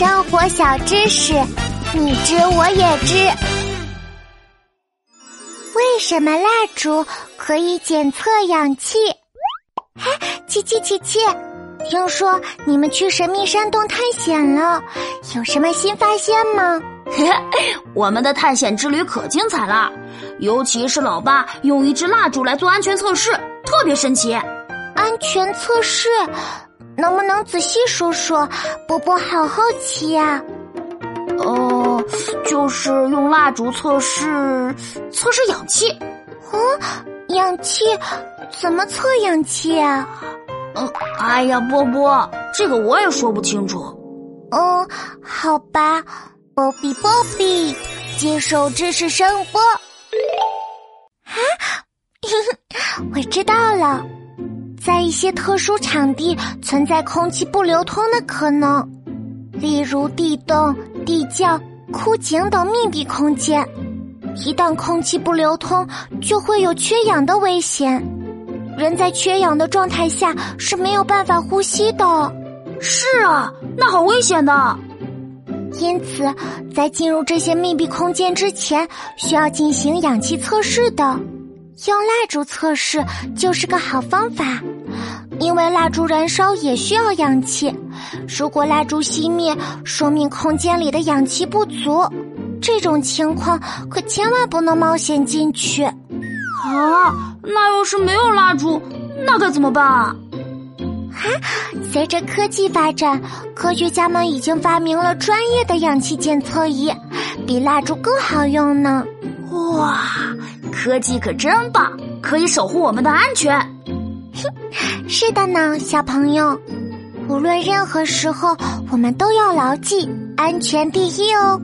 生活小知识，你知我也知。为什么蜡烛可以检测氧气？哎，琪琪琪琪，听说你们去神秘山洞探险了，有什么新发现吗？我们的探险之旅可精彩了，尤其是老爸用一支蜡烛来做安全测试，特别神奇。安全测试。能不能仔细说说？波波好好奇呀。哦，就是用蜡烛测试测试氧气。哦，氧气？怎么测氧气啊？嗯，哎呀，波波，这个我也说不清楚。哦，好吧，波比波比，接受知识声波。啊，我知道了。在一些特殊场地存在空气不流通的可能，例如地洞、地窖、枯井等密闭空间。一旦空气不流通，就会有缺氧的危险。人在缺氧的状态下是没有办法呼吸的。是啊，那好危险的。因此，在进入这些密闭空间之前，需要进行氧气测试的。用蜡烛测试就是个好方法，因为蜡烛燃烧也需要氧气。如果蜡烛熄灭，说明空间里的氧气不足。这种情况可千万不能冒险进去。啊，那要是没有蜡烛，那该怎么办啊？啊，随着科技发展，科学家们已经发明了专业的氧气检测仪，比蜡烛更好用呢。哇！科技可真棒，可以守护我们的安全。是的呢，小朋友，无论任何时候，我们都要牢记安全第一哦。